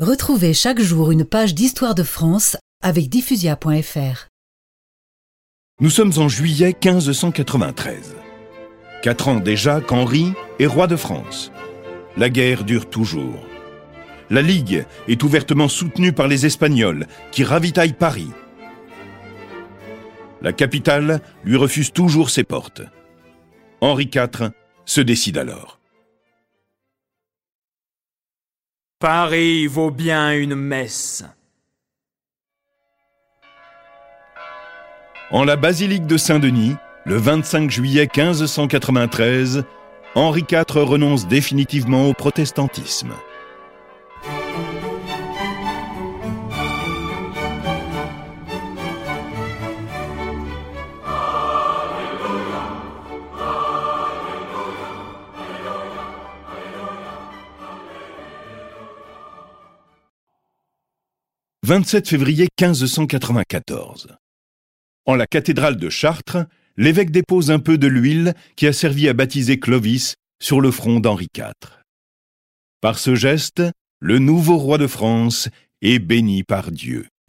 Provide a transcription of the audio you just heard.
Retrouvez chaque jour une page d'histoire de France avec diffusia.fr. Nous sommes en juillet 1593. Quatre ans déjà qu'Henri est roi de France. La guerre dure toujours. La Ligue est ouvertement soutenue par les Espagnols qui ravitaillent Paris. La capitale lui refuse toujours ses portes. Henri IV se décide alors. Paris vaut bien une messe. En la basilique de Saint-Denis, le 25 juillet 1593, Henri IV renonce définitivement au protestantisme. 27 février 1594. En la cathédrale de Chartres, l'évêque dépose un peu de l'huile qui a servi à baptiser Clovis sur le front d'Henri IV. Par ce geste, le nouveau roi de France est béni par Dieu.